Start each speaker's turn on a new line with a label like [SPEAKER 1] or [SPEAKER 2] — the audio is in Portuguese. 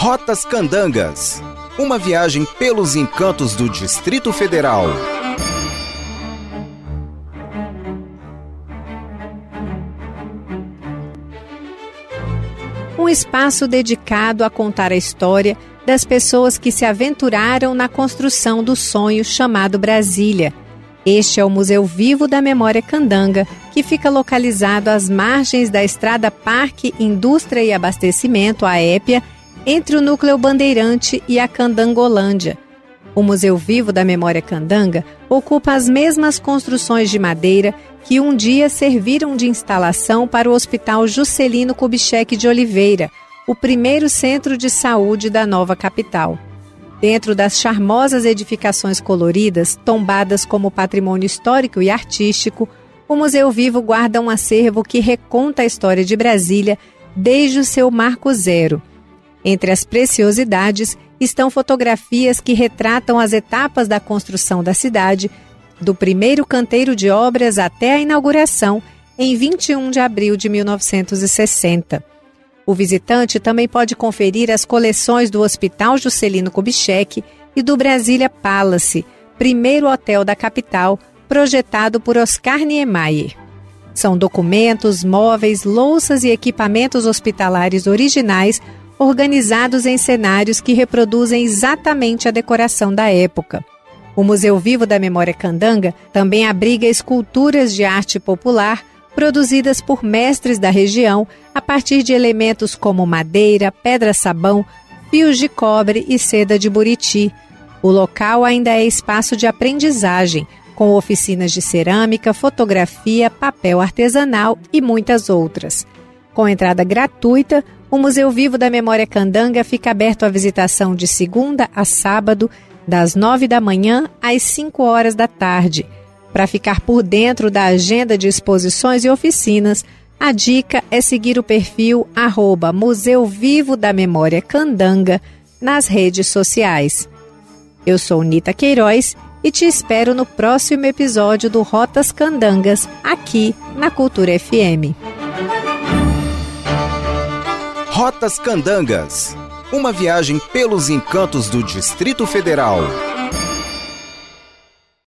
[SPEAKER 1] Rotas Candangas. Uma viagem pelos encantos do Distrito Federal.
[SPEAKER 2] Um espaço dedicado a contar a história das pessoas que se aventuraram na construção do sonho chamado Brasília. Este é o Museu Vivo da Memória Candanga, que fica localizado às margens da Estrada Parque Indústria e Abastecimento, a EPIA, entre o Núcleo Bandeirante e a Candangolândia. O Museu Vivo da Memória Candanga ocupa as mesmas construções de madeira que um dia serviram de instalação para o Hospital Juscelino Kubitschek de Oliveira, o primeiro centro de saúde da nova capital. Dentro das charmosas edificações coloridas, tombadas como patrimônio histórico e artístico, o Museu Vivo guarda um acervo que reconta a história de Brasília desde o seu marco zero. Entre as preciosidades estão fotografias que retratam as etapas da construção da cidade, do primeiro canteiro de obras até a inauguração, em 21 de abril de 1960. O visitante também pode conferir as coleções do Hospital Juscelino Kubitschek e do Brasília Palace, primeiro hotel da capital, projetado por Oscar Niemeyer. São documentos, móveis, louças e equipamentos hospitalares originais organizados em cenários que reproduzem exatamente a decoração da época. O Museu Vivo da Memória Candanga também abriga esculturas de arte popular produzidas por mestres da região a partir de elementos como madeira, pedra-sabão, fios de cobre e seda de buriti. O local ainda é espaço de aprendizagem, com oficinas de cerâmica, fotografia, papel artesanal e muitas outras. Com entrada gratuita, o Museu Vivo da Memória Candanga fica aberto à visitação de segunda a sábado, das nove da manhã às cinco horas da tarde para ficar por dentro da agenda de exposições e oficinas, a dica é seguir o perfil arroba Museu Vivo da Memória Candanga nas redes sociais. Eu sou Nita Queiroz e te espero no próximo episódio do Rotas Candangas, aqui na Cultura FM.
[SPEAKER 1] Rotas Candangas uma viagem pelos encantos do Distrito Federal.